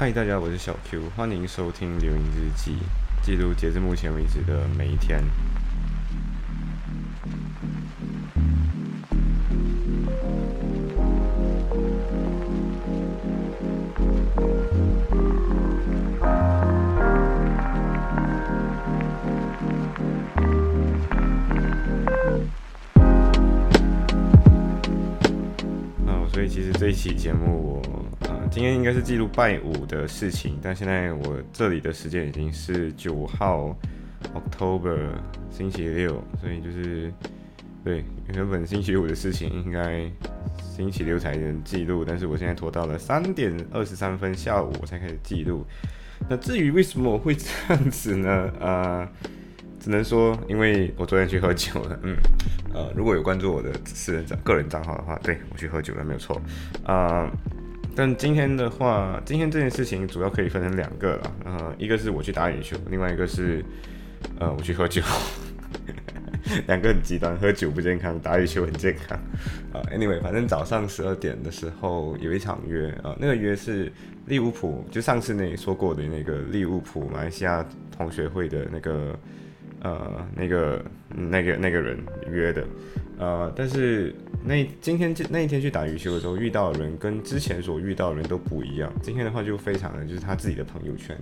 嗨，大家，我是小 Q，欢迎收听留影日记，记录截至目前为止的每一天。哦，所以其实这一期节目我。今天应该是记录拜五的事情，但现在我这里的时间已经是九号 October 星期六，所以就是对原本星期五的事情应该星期六才能记录，但是我现在拖到了三点二十三分下午我才开始记录。那至于为什么我会这样子呢？呃，只能说因为我昨天去喝酒了。嗯，呃，如果有关注我的私人账个人账号的话，对我去喝酒了没有错。啊。但今天的话，今天这件事情主要可以分成两个了，呃，一个是我去打羽球，另外一个是，呃，我去喝酒，两个很极端，喝酒不健康，打羽球很健康，啊，anyway，反正早上十二点的时候有一场约，啊，那个约是利物浦，就上次那说过的那个利物浦马来西亚同学会的那个，呃，那个那个那个人约的。呃，但是那今天就那一天去打羽球的时候遇到的人跟之前所遇到的人都不一样。今天的话就非常的就是他自己的朋友圈，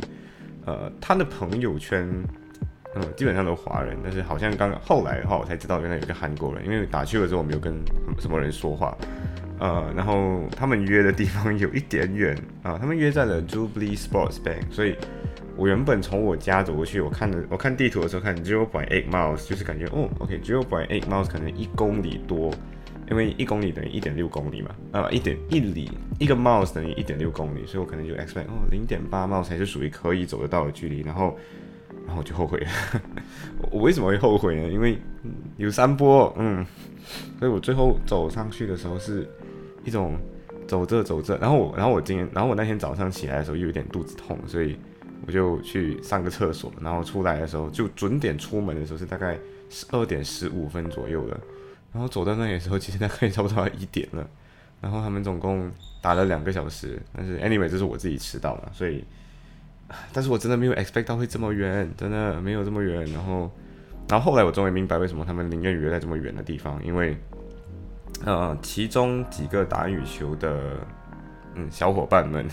呃，他的朋友圈，嗯，基本上都华人，但是好像刚刚后来的话我才知道原来有个韩国人，因为打球的时候我没有跟什么人说话，呃，然后他们约的地方有一点远啊，他们约在了 Jubilee Sports Bank，所以。我原本从我家走过去，我看的我看地图的时候看 zero point eight miles，就是感觉哦，OK zero point eight miles 可能一公里多，因为一公里等于一点六公里嘛，呃，一点一里一个 miles 等于一点六公里，所以我可能就 expect 哦零点八 miles 才是属于可以走得到的距离，然后然后我就后悔了。我为什么会后悔呢？因为有山坡，嗯，所以我最后走上去的时候是一种走着走着，然后我然后我今天然后我那天早上起来的时候又有点肚子痛，所以。我就去上个厕所，然后出来的时候就准点出门的时候是大概十二点十五分左右了，然后走到那里的时候其实大概差不多一点了，然后他们总共打了两个小时，但是 anyway 这是我自己迟到了，所以，但是我真的没有 expect 到会这么远，真的没有这么远，然后，然后后来我终于明白为什么他们宁愿约在这么远的地方，因为，呃，其中几个打羽球的嗯小伙伴们。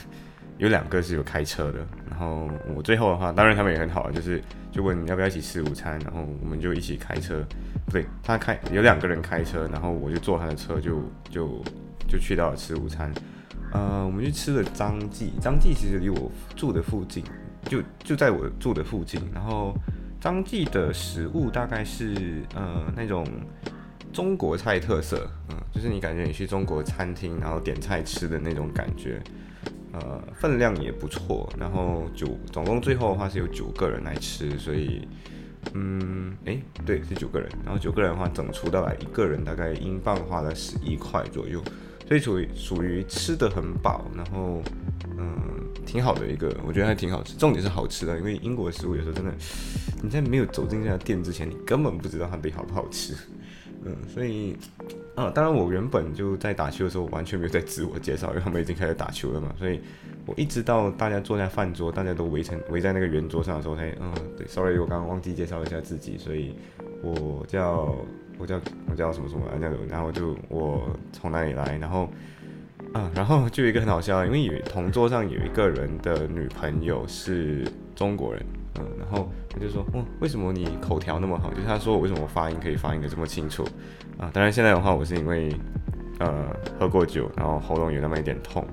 有两个是有开车的，然后我最后的话，当然他们也很好，就是就问要不要一起吃午餐，然后我们就一起开车，不对，他开有两个人开车，然后我就坐他的车，就就就去到了吃午餐，呃，我们去吃了张记，张记其实离我住的附近，就就在我住的附近，然后张记的食物大概是呃那种中国菜特色，嗯，就是你感觉你去中国餐厅然后点菜吃的那种感觉。呃，分量也不错，然后九总共最后的话是有九个人来吃，所以，嗯，哎，对，是九个人，然后九个人的话整出到来一个人大概英镑花了十一块左右，所以属于属于吃的很饱，然后，嗯，挺好的一个，我觉得还挺好吃，重点是好吃的，因为英国食物有时候真的，你在没有走进这家店之前，你根本不知道它到底好不好吃。嗯，所以，啊，当然我原本就在打球的时候完全没有在自我介绍，因为他们已经开始打球了嘛，所以我一直到大家坐在饭桌，大家都围成围在那个圆桌上的时候才，嗯，对，sorry，我刚刚忘记介绍一下自己，所以我叫我叫我叫什么什么那个，然后就我从哪里来，然后，啊，然后就有一个很好笑，因为有同桌上有一个人的女朋友是中国人。嗯，然后他就说，哦，为什么你口条那么好？就是他说我为什么发音可以发音的这么清楚啊？当然现在的话，我是因为呃喝过酒，然后喉咙有那么一点痛。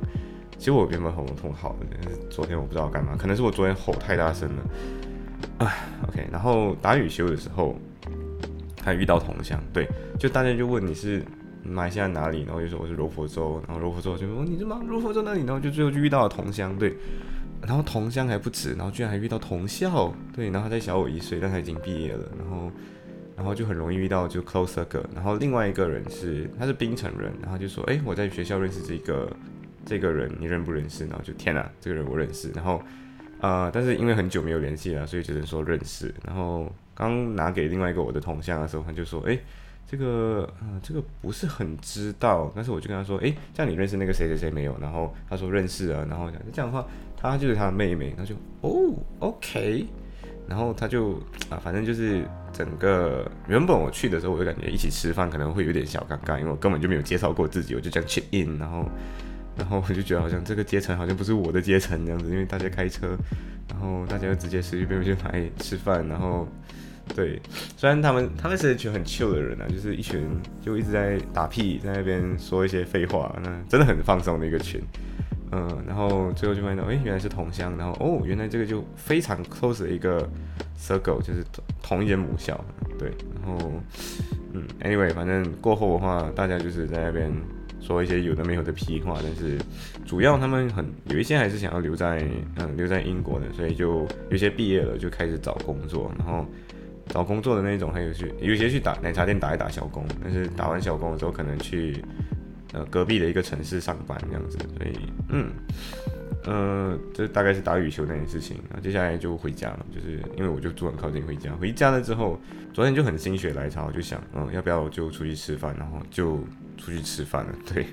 其实我原本喉咙痛好的，但是昨天我不知道干嘛，可能是我昨天吼太大声了。啊，OK，然后打羽球的时候还遇到同乡，对，就大家就问你是马来西亚哪里，然后就说我是柔佛州，然后柔佛州就说你是吗？柔佛州哪里？然后就最后就遇到了同乡，对。然后同乡还不止，然后居然还遇到同校，对，然后他在小我一岁，但他已经毕业了，然后，然后就很容易遇到就 close 的个然后另外一个人是他是槟城人，然后就说，哎，我在学校认识这个这个人，你认不认识？然后就天哪，这个人我认识，然后，呃，但是因为很久没有联系了，所以只能说认识。然后刚拿给另外一个我的同乡的时候，他就说，哎，这个，嗯，这个不是很知道。但是我就跟他说，诶，这样你认识那个谁谁谁没有？然后他说认识啊。然后讲这样的话，她就是她的妹妹。她就，哦，OK。然后他就啊，反正就是整个原本我去的时候，我就感觉一起吃饭可能会有点小尴尬，因为我根本就没有介绍过自己，我就这样 check in，然后然后我就觉得好像这个阶层好像不是我的阶层这样子，因为大家开车，然后大家就直接随随便便就来吃饭，然后对，虽然他们他们是一群很 chill 的人啊，就是一群就一直在打屁，在那边说一些废话，那真的很放松的一个群。嗯，然后最后就发现，哎，原来是同乡，然后哦，原来这个就非常 close 的一个 circle，就是同一间母校，对，然后嗯，anyway，反正过后的话，大家就是在那边说一些有的没有的屁话，但是主要他们很有一些还是想要留在嗯留在英国的，所以就有些毕业了就开始找工作，然后找工作的那种，还有去有些去打奶茶店打一打小工，但是打完小工的时候可能去。呃，隔壁的一个城市上班这样子，所以，嗯，呃，这大概是打羽球那件事情。然后接下来就回家了，就是因为我就住很靠近回家。回家了之后，昨天就很心血来潮，就想，嗯，要不要就出去吃饭？然后就出去吃饭了。对，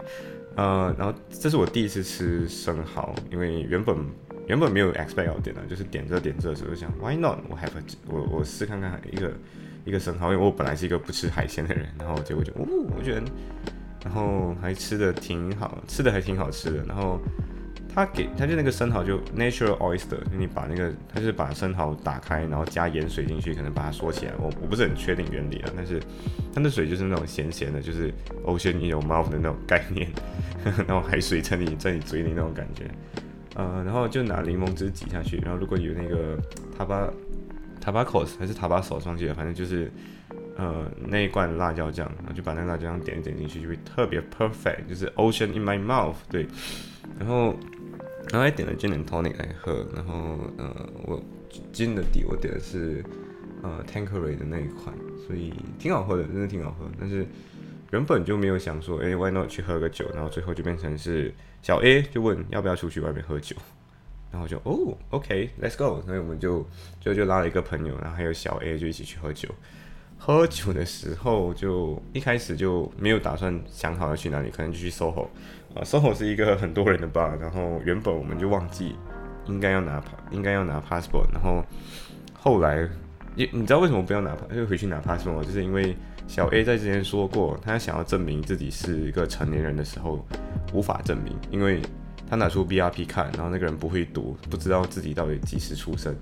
呃，然后这是我第一次吃生蚝，因为原本原本没有 expect 要点的，就是点这点这的时候想，why not？我 have 我我试看看一个一个生蚝，因为我本来是一个不吃海鲜的人，然后结果就，哦，我觉得。然后还吃的挺好，吃的还挺好吃的。然后他给他就那个生蚝就 natural oyster，你把那个他就是把生蚝打开，然后加盐水进去，可能把它缩起来。我我不是很确定原理啊，但是它的水就是那种咸咸的，就是 ocean in your mouth 的那种概念，然后海水在你在你嘴里那种感觉。呃，然后就拿柠檬汁挤下去，然后如果有那个塔巴塔巴 cos 还是塔巴手上去的，反正就是。呃，那一罐辣椒酱，然后就把那个辣椒酱点一点进去，就会特别 perfect，就是 ocean in my mouth。对，然后，然后还点了 gin and tonic 来喝，然后呃，我 gin 的底我点的是呃 Tanqueray 的那一款，所以挺好喝的，真的挺好喝。但是原本就没有想说，哎，why not 去喝个酒，然后最后就变成是小 A 就问要不要出去外面喝酒，然后就哦，OK，let's go，所以我们就就就拉了一个朋友，然后还有小 A 就一起去喝酒。喝酒的时候就一开始就没有打算想好要去哪里，可能就去 SOHO 啊。SOHO 是一个很多人的 bar，然后原本我们就忘记应该要拿应该要拿 passport，然后后来你你知道为什么不要拿，又回去拿 passport？就是因为小 A 在之前说过，他想要证明自己是一个成年人的时候无法证明，因为他拿出 BRP 看，然后那个人不会读，不知道自己到底几时出生。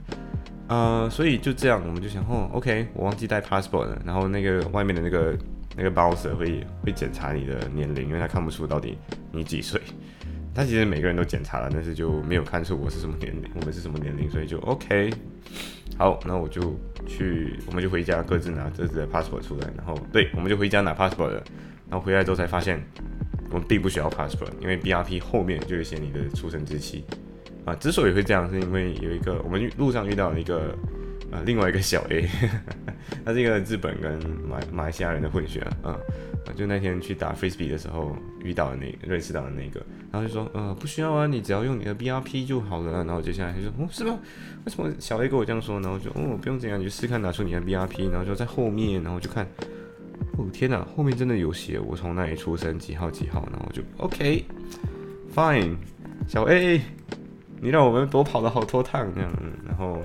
呃，所以就这样，我们就想，哦，OK，我忘记带 passport 了。然后那个外面的那个那个 bouncer 会会检查你的年龄，因为他看不出到底你几岁。他其实每个人都检查了，但是就没有看出我是什么年龄，我们是什么年龄，所以就 OK。好，那我就去，我们就回家各自拿各自的 passport 出来。然后，对，我们就回家拿 passport 了。然后回来之后才发现，我们并不需要 passport，因为 BRP 后面就会写你的出生日期。啊，之所以会这样，是因为有一个我们路上遇到了一个呃另外一个小 A，他是一个日本跟马马来西亚人的混血啊，就那天去打 frisbee 的时候遇到的那个认识到的那个，然后就说呃不需要啊，你只要用你的 BRP 就好了。然后接下来就说哦是吗？为什么小 A 跟我这样说？然后就哦不用这样，你就试看拿出你的 BRP，然后就在后面，然后就看，哦天哪，后面真的有写我从哪里出生几号几号，然后就 OK fine 小 A。你让我们多跑了好多趟这样，然后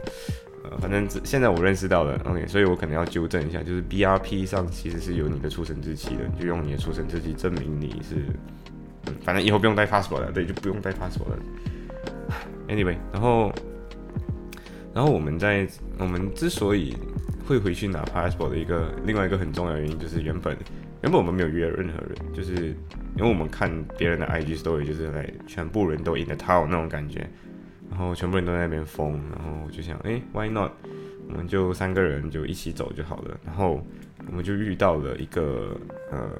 呃，反正现在我认识到了，OK，所以我可能要纠正一下，就是 BRP 上其实是有你的出生日期的，就用你的出生日期证明你是，反正以后不用带 passport 了，对，就不用带 passport 了。Anyway，然后然后我们在我们之所以会回去拿 passport 的一个另外一个很重要原因，就是原本原本我们没有约任何人，就是因为我们看别人的 IG story，就是来全部人都 in the town 那种感觉。然后全部人都在那边疯，然后我就想，哎，Why not？我们就三个人就一起走就好了。然后我们就遇到了一个，呃，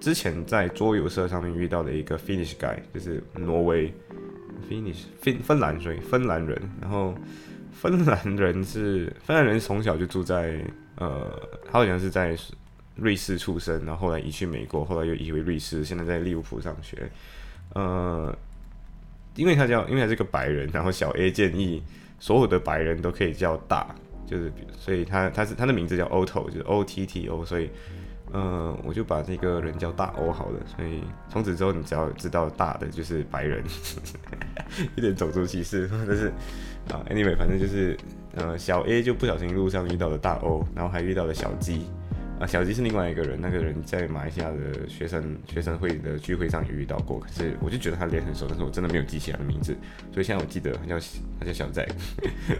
之前在桌游社上面遇到的一个 Finnish guy，就是挪威 Finnish 芬芬兰所以芬兰人。然后芬兰人是芬兰人从小就住在，呃，他好像是在瑞士出生，然后后来移去美国，后来又移回瑞士，现在在利物浦上学，呃。因为他叫，因为他是个白人，然后小 A 建议所有的白人都可以叫大，就是所以他他是他的名字叫 Otto，就是 O T T O，所以嗯，我就把这个人叫大 O 好了。所以从此之后，你只要知道大的就是白人，一点种族歧视，但是啊，anyway，反正就是呃，小 A 就不小心路上遇到了大 O，然后还遇到了小 G。啊，小吉是另外一个人，那个人在马来西亚的学生学生会的聚会上也遇到过，可是我就觉得他脸很熟，但是我真的没有记起他的名字，所以现在我记得他叫他叫小仔。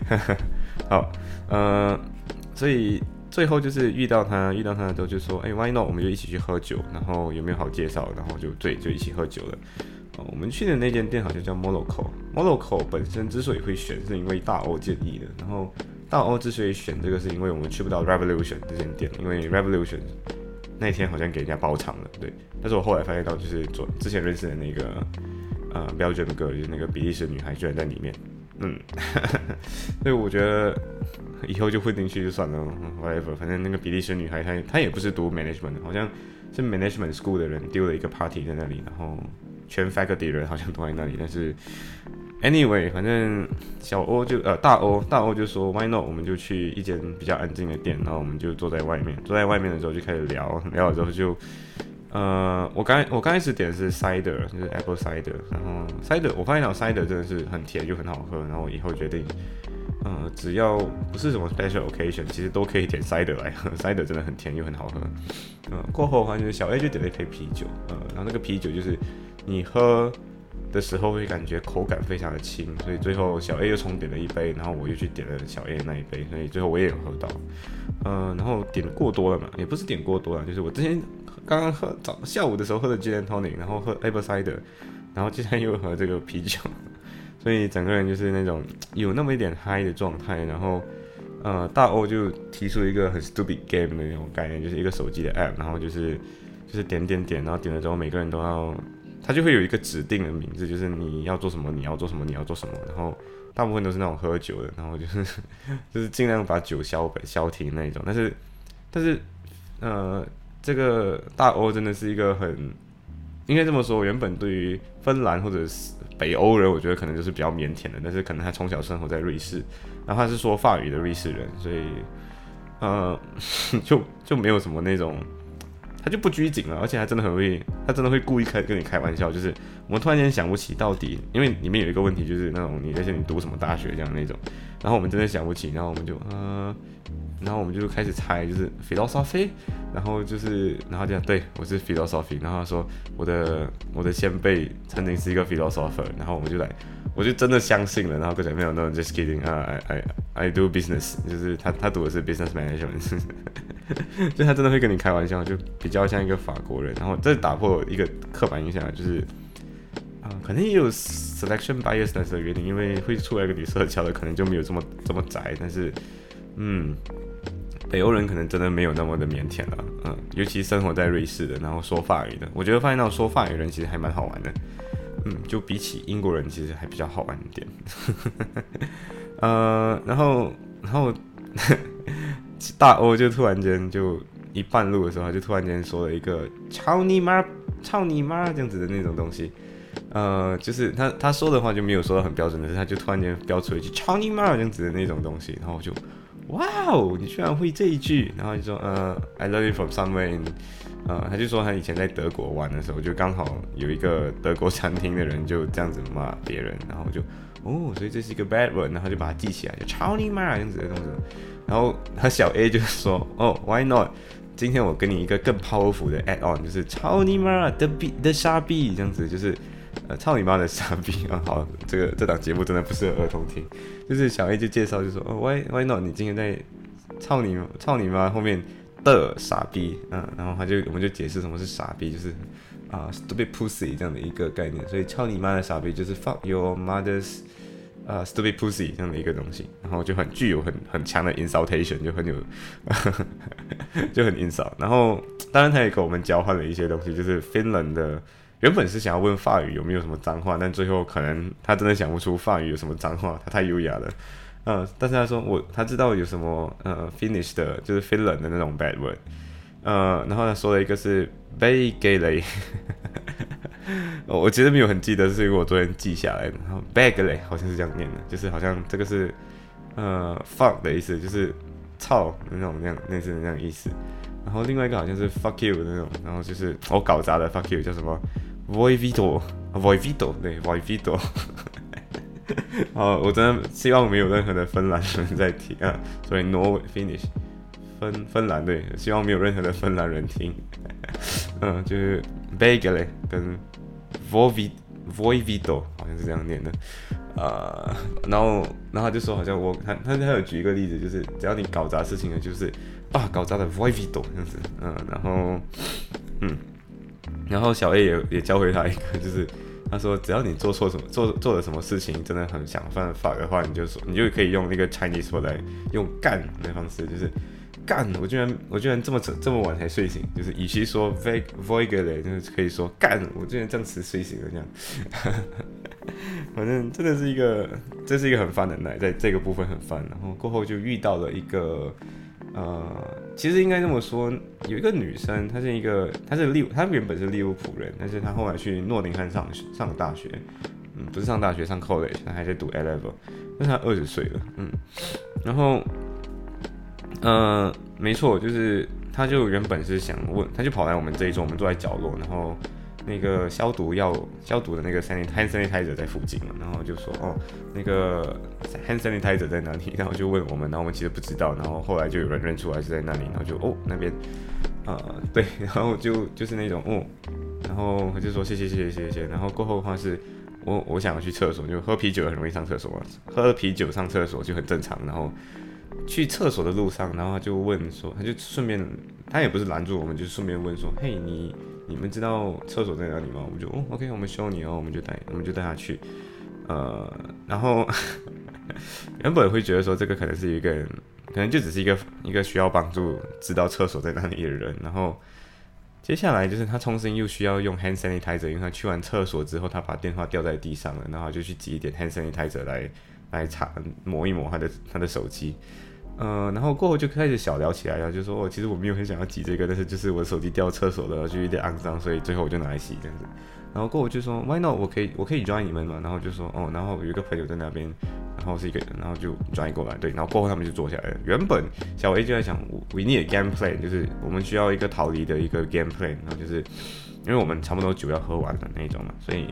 好，呃，所以最后就是遇到他，遇到他的时候就说，哎，Why not？我们就一起去喝酒，然后有没有好介绍？然后就对，就一起喝酒了。哦，我们去的那间店好像叫 Moloko，Moloko 本身之所以会选，是因为大欧建议的，然后。大欧之所以选这个，是因为我们去不到 Revolution 这间店，因为 Revolution 那天好像给人家包场了，对。但是我后来发现到，就是昨之前认识的那个呃标准哥，就是那个比利时女孩，居然在里面，嗯，所以我觉得以后就混进去就算了，whatever。反正那个比利时女孩，她她也不是读 management，好像是 management school 的人丢了一个 party 在那里，然后全 faculty 人好像都在那里，但是。Anyway，反正小欧就呃大欧大欧就说 Why not？我们就去一间比较安静的店，然后我们就坐在外面。坐在外面的时候就开始聊聊了之后就呃我刚我刚开始点的是 cider，就是 apple cider，然后 cider 我发现到 cider 真的是很甜就很好喝，然后我以后决定呃只要不是什么 special occasion，其实都可以点 cider 来喝。cider 真的很甜又很好喝。嗯，过后的话就是小 A 就点了一杯啤酒，呃，然后那个啤酒就是你喝。的时候会感觉口感非常的轻，所以最后小 A 又重点了一杯，然后我又去点了小 A 那一杯，所以最后我也有喝到，嗯，然后点过多了嘛，也不是点过多了，就是我之前刚刚喝早下午的时候喝的 Gin Tonic，然后喝 Apple Cider，然后今天又喝这个啤酒，所以整个人就是那种有那么一点嗨的状态，然后呃大欧就提出一个很 stupid game 的那种概念，就是一个手机的 app，然后就是就是点点点，然后点了之后每个人都要。他就会有一个指定的名字，就是你要做什么，你要做什么，你要做什么。然后大部分都是那种喝酒的，然后就是 就是尽量把酒消消停那一种。但是但是呃，这个大欧真的是一个很应该这么说。原本对于芬兰或者是北欧人，我觉得可能就是比较腼腆的。但是可能他从小生活在瑞士，然后他是说法语的瑞士人，所以呃 就就没有什么那种。他就不拘谨了，而且还真的很会，他真的会故意开跟你开玩笑。就是我们突然间想不起到底，因为里面有一个问题，就是那种你那些你读什么大学这样那种，然后我们真的想不起，然后我们就呃，然后我们就开始猜，就是 philosophy，然后就是然后这样对我是 philosophy，然后他说我的我的先辈曾经是一个 philosopher，然后我们就来，我就真的相信了，然后跟前没有那种 just kidding 啊，I I I do business，就是他他读的是 business management。就他真的会跟你开玩笑，就比较像一个法国人，然后这打破一个刻板印象，就是啊，可能也有 selection bias 的原因，因为会出来一个女社交的，可能就没有这么这么宅，但是嗯，北欧人可能真的没有那么的腼腆了，嗯，尤其生活在瑞士的，然后说法语的，我觉得发现到说法语人其实还蛮好玩的，嗯，就比起英国人其实还比较好玩一点，呃，然后然后。大欧就突然间就一半路的时候，就突然间说了一个“操你妈，操你妈”这样子的那种东西，呃，就是他他说的话就没有说的很标准的是，他就突然间飙出一句“操你妈”这样子的那种东西，然后我就哇哦，你居然会这一句，然后就说呃，I love you from somewhere，呃，他就说他以前在德国玩的时候，就刚好有一个德国餐厅的人就这样子骂别人，然后就哦，所以这是一个 bad word，然后就把它记起来，就“操你妈”这样子的东西。然后他小 A 就说：“哦，Why not？今天我给你一个更 powerful 的 add on，就是操你妈的逼的傻逼这样子，就是呃操你妈的傻逼 啊！好，这个这档节目真的不适合儿童听。就是小 A 就介绍就说：哦，Why Why not？你今天在操你操你妈后面的傻逼，嗯，然后他就我们就解释什么是傻逼，就是啊 stupid pussy 这样的一个概念。所以操你妈的傻逼就是 fuck your mother's。”啊，stupid pussy 这样的一个东西，然后就很具有很很强的 insultation，就很有 就很 insult。然后当然他也跟我们交换了一些东西，就是 Finland 的原本是想要问法语有没有什么脏话，但最后可能他真的想不出法语有什么脏话，他太优雅了。嗯，但是他说我他知道有什么呃 Finnish 的，就是 Finland 的那种 bad word。呃，然后他说了一个是 bay gay 嘞。我其实没有很记得，是因为我昨天记下来的。然后 bag 嘞，好像是这样念的，就是好像这个是呃 fuck 的意思，就是操那种那样类似那样意思。然后另外一个好像是 fuck you 的那种，然后就是我搞砸的 fuck you 叫什么 voivito，voivito 对 voivito。好，我真的希望没有任何的芬兰人在听啊，所以 no finish 芬芬兰对，希望没有任何的芬兰人听。嗯，就是 bagel 跟 voiv voivito 好像是这样念的。呃，然后然后就说好像我他他他有举一个例子，就是只要你搞砸事情了，就是啊搞砸的 vivido 这样子。嗯，然后嗯，然后小 A 也也教会他一个，就是。他说：“只要你做错什么，做做了什么事情，真的很想犯法的话，你就说，你就可以用那个 Chinese 说来用干的方式，就是干。我居然我居然这么这这么晚才睡醒，就是与其说 v o i g a l 就是可以说干。我居然这样迟睡醒了，这样。反正真的是一个，这是一个很烦的奶，在这个部分很烦。然后过后就遇到了一个。”呃，其实应该这么说，有一个女生，她是一个，她是利，她原本是利物浦人，但是她后来去诺丁汉上上了大学，嗯，不是上大学，上 college，她还在读 A level，那她二十岁了，嗯，然后，呃，没错，就是她就原本是想问，她就跑来我们这一桌，我们坐在角落，然后。那个消毒药消毒的那个 hand sanitizer 在附近嘛，然后就说哦，那个 hand sanitizer 在哪里？然后就问我们，然后我们其实不知道，然后后来就有人认出来是在那里，然后就哦那边，呃对，然后就就是那种哦，然后他就说谢谢谢谢谢谢，然后过后的话是我我想要去厕所，就喝啤酒很容易上厕所嘛，喝啤酒上厕所就很正常，然后去厕所的路上，然后他就问说，他就顺便他也不是拦住我们，就顺便问说，嘿你。你们知道厕所在哪里吗？我们就哦，OK，我们修你哦，我们就带，我们就带他去。呃，然后 原本会觉得说这个可能是一个，可能就只是一个一个需要帮助知道厕所在哪里的人。然后接下来就是他重新又需要用 hand sanitizer，因为他去完厕所之后，他把电话掉在地上了，然后就去挤一点 hand sanitizer 来来擦抹一抹他的他的手机。嗯，然后过后就开始小聊起来了，就说哦，其实我没有很想要挤这个，但是就是我手机掉厕所了，就有点肮脏，所以最后我就拿来洗这样子。然后过后就说 Why not？我可以我可以 join 你们嘛？然后就说哦，然后有一个朋友在那边，然后是一个人，然后就 join 过来，对。然后过后他们就坐下来了。原本小 A 就在想，We need game plan，就是我们需要一个逃离的一个 game plan，然后就是因为我们差不多酒要喝完了那种嘛，所以。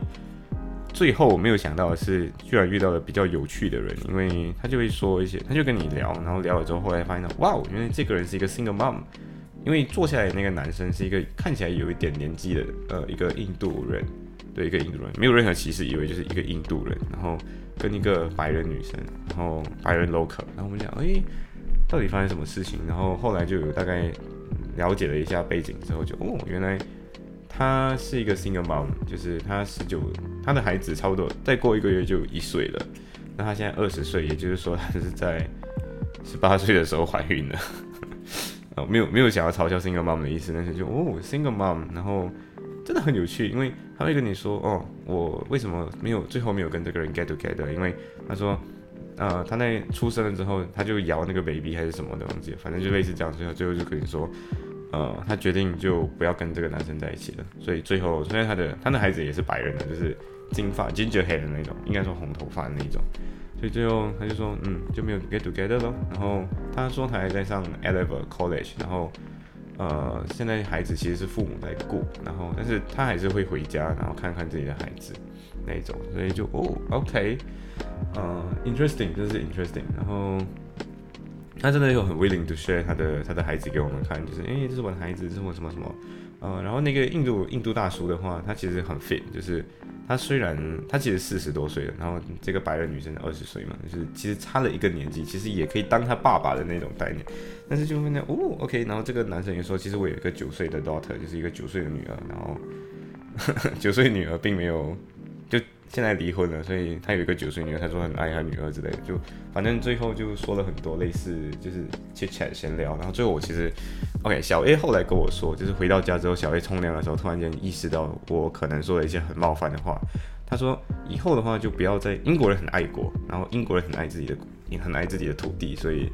最后我没有想到的是，居然遇到了比较有趣的人，因为他就会说一些，他就跟你聊，然后聊了之后，后来发现到，哇，原来这个人是一个 single mom，因为坐下来那个男生是一个看起来有一点年纪的，呃，一个印度人，对，一个印度人，没有任何歧视，以为就是一个印度人，然后跟一个白人女生，然后白人 local，然后我们讲，哎，到底发生什么事情？然后后来就有大概了解了一下背景之后，就哦，原来。她是一个 single mom，就是她十九，她的孩子差不多再过一个月就一岁了。那她现在二十岁，也就是说她是在十八岁的时候怀孕了。哦，没有没有想要嘲笑 single mom 的意思，但是就哦 single mom，然后真的很有趣，因为她会跟你说哦，我为什么没有最后没有跟这个人 get together？因为他说，呃，他在出生了之后，他就摇那个 baby 还是什么的东西，反正就类似这样，最后最后就跟你说。呃，他决定就不要跟这个男生在一起了，所以最后，虽然他的他的孩子也是白人的，就是金发 ginger hair 的那种，应该说红头发的那种，所以最后他就说，嗯，就没有 get together 咯。然后他说他还在上 Eleven College，然后呃，现在孩子其实是父母在顾，然后但是他还是会回家，然后看看自己的孩子那种，所以就哦，OK，呃，interesting，这是 interesting，然后。他真的有很 willing to share 他的他的孩子给我们看，就是哎，这是我的孩子，这是我什么什么，呃，然后那个印度印度大叔的话，他其实很 fit，就是他虽然他其实四十多岁了，然后这个白人女生二十岁嘛，就是其实差了一个年纪，其实也可以当他爸爸的那种概念，但是就问他哦，OK，然后这个男生也说，其实我有一个九岁的 daughter，就是一个九岁的女儿，然后 九岁女儿并没有。现在离婚了，所以他有一个九岁女儿，他说很爱他女儿之类的，就反正最后就说了很多类似就是切切闲聊，然后最后我其实，OK，小 A 后来跟我说，就是回到家之后，小 A 冲凉的时候，突然间意识到我可能说了一些很冒犯的话，他说以后的话就不要在英国人很爱国，然后英国人很爱自己的，很爱自己的土地，所以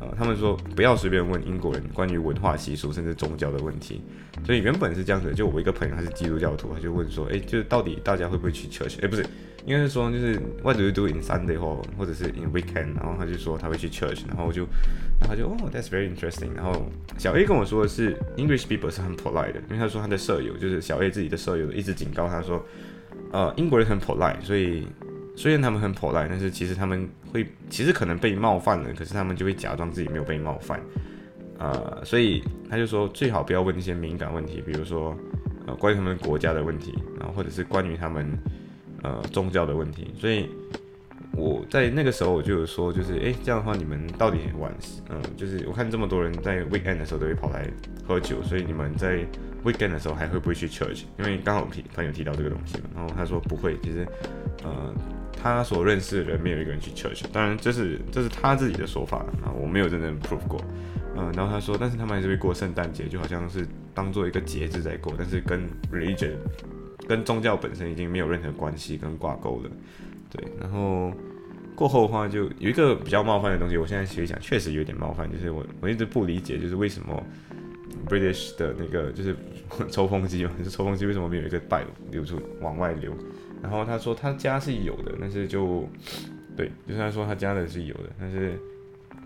呃，他们说不要随便问英国人关于文化习俗甚至宗教的问题。所以原本是这样子，就我一个朋友他是基督教徒，他就问说，哎，就是到底大家会不会去 church？哎，不是，应该是说就是 What do you do in Sunday 或或者是 in weekend？然后他就说他会去 church，然后我就，然后就哦，That's very interesting。然后小 A 跟我说的是 English people 是很 polite 的，因为他说他的舍友就是小 A 自己的舍友一直警告他说，呃，英国人很 polite，所以。虽然他们很泼辣，但是其实他们会，其实可能被冒犯了，可是他们就会假装自己没有被冒犯，呃，所以他就说最好不要问一些敏感问题，比如说呃关于他们国家的问题，然后或者是关于他们呃宗教的问题。所以我在那个时候我就有说，就是诶，这样的话你们到底晚，嗯，就是我看这么多人在 weekend 的时候都会跑来喝酒，所以你们在 weekend 的时候还会不会去 church？因为刚好朋友提到这个东西嘛，然后他说不会，其实呃。他所认识的人没有一个人去 church，当然这是这是他自己的说法啊，我没有真正 prove 过。嗯，然后他说，但是他们还是会过圣诞节，就好像是当做一个节日在过，但是跟 religion 跟宗教本身已经没有任何关系跟挂钩了。对，然后过后的话就有一个比较冒犯的东西，我现在其实想确实有点冒犯，就是我我一直不理解，就是为什么 British 的那个就是 抽风机嘛，就是抽风机为什么没有一个带流出往外流？然后他说他家是有的，但是就对，就是他说他家的是有的，但是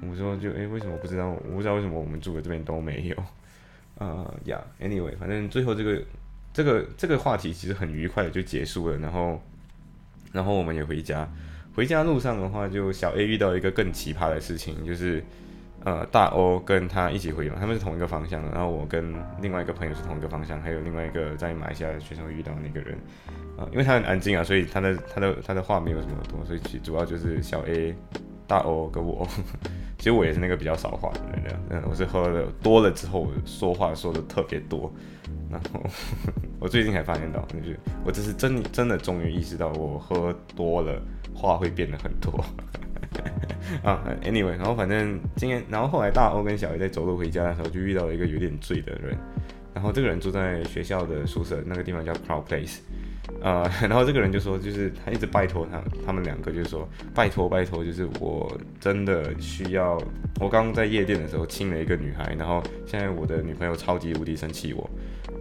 我说就哎，为什么不知道？我不知道为什么我们住的这边都没有。呃呀，anyway，反正最后这个这个这个话题其实很愉快的就结束了。然后然后我们也回家，回家路上的话，就小 A 遇到一个更奇葩的事情，就是呃大 O 跟他一起回嘛，他们是同一个方向的。然后我跟另外一个朋友是同一个方向，还有另外一个在马来西亚的学生会遇到的那个人。因为他很安静啊，所以他的他的他的话没有什么多，所以其主要就是小 A、大 O 跟我。其实我也是那个比较少话的人，嗯，我是喝了多了之后说话说的特别多。然后 我最近才发现到，就是我这是真真的终于意识到，我喝多了话会变得很多。啊，Anyway，然后反正今天，然后后来大欧跟小 A 在走路回家的时候，就遇到了一个有点醉的人。然后这个人住在学校的宿舍，那个地方叫 Crow Place。呃，然后这个人就说，就是他一直拜托他，他们两个就是说，拜托拜托，就是我真的需要，我刚刚在夜店的时候亲了一个女孩，然后现在我的女朋友超级无敌生气我，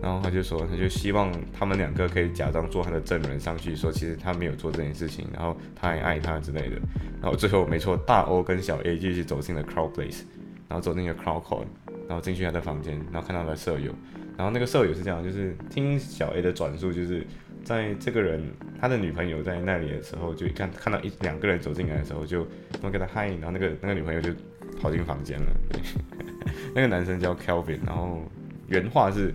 然后他就说，他就希望他们两个可以假装做他的证人上去，说其实他没有做这件事情，然后他还爱他之类的，然后最后没错，大 O 跟小 A 继续走进了 Crow Place，然后走进了 Crow Call，然后进去他的房间，然后看到了舍友，然后那个舍友是这样，就是听小 A 的转述，就是。在这个人他的女朋友在那里的时候，就看看到一两个人走进来的时候，就他跟他嗨，然后那个那个女朋友就跑进房间了。那个男生叫 Kelvin，然后原话是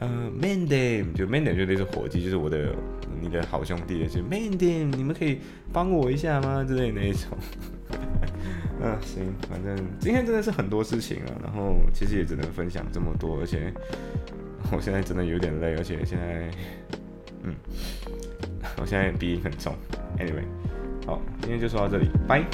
呃 Mandem，就 Mandem 就类似伙计，就是我的你的好兄弟，就 Mandem，你们可以帮我一下吗？之类那一种。嗯，行，反正今天真的是很多事情啊，然后其实也只能分享这么多，而且我现在真的有点累，而且现在。嗯，我现在鼻音很重。Anyway，好，今天就说到这里，拜。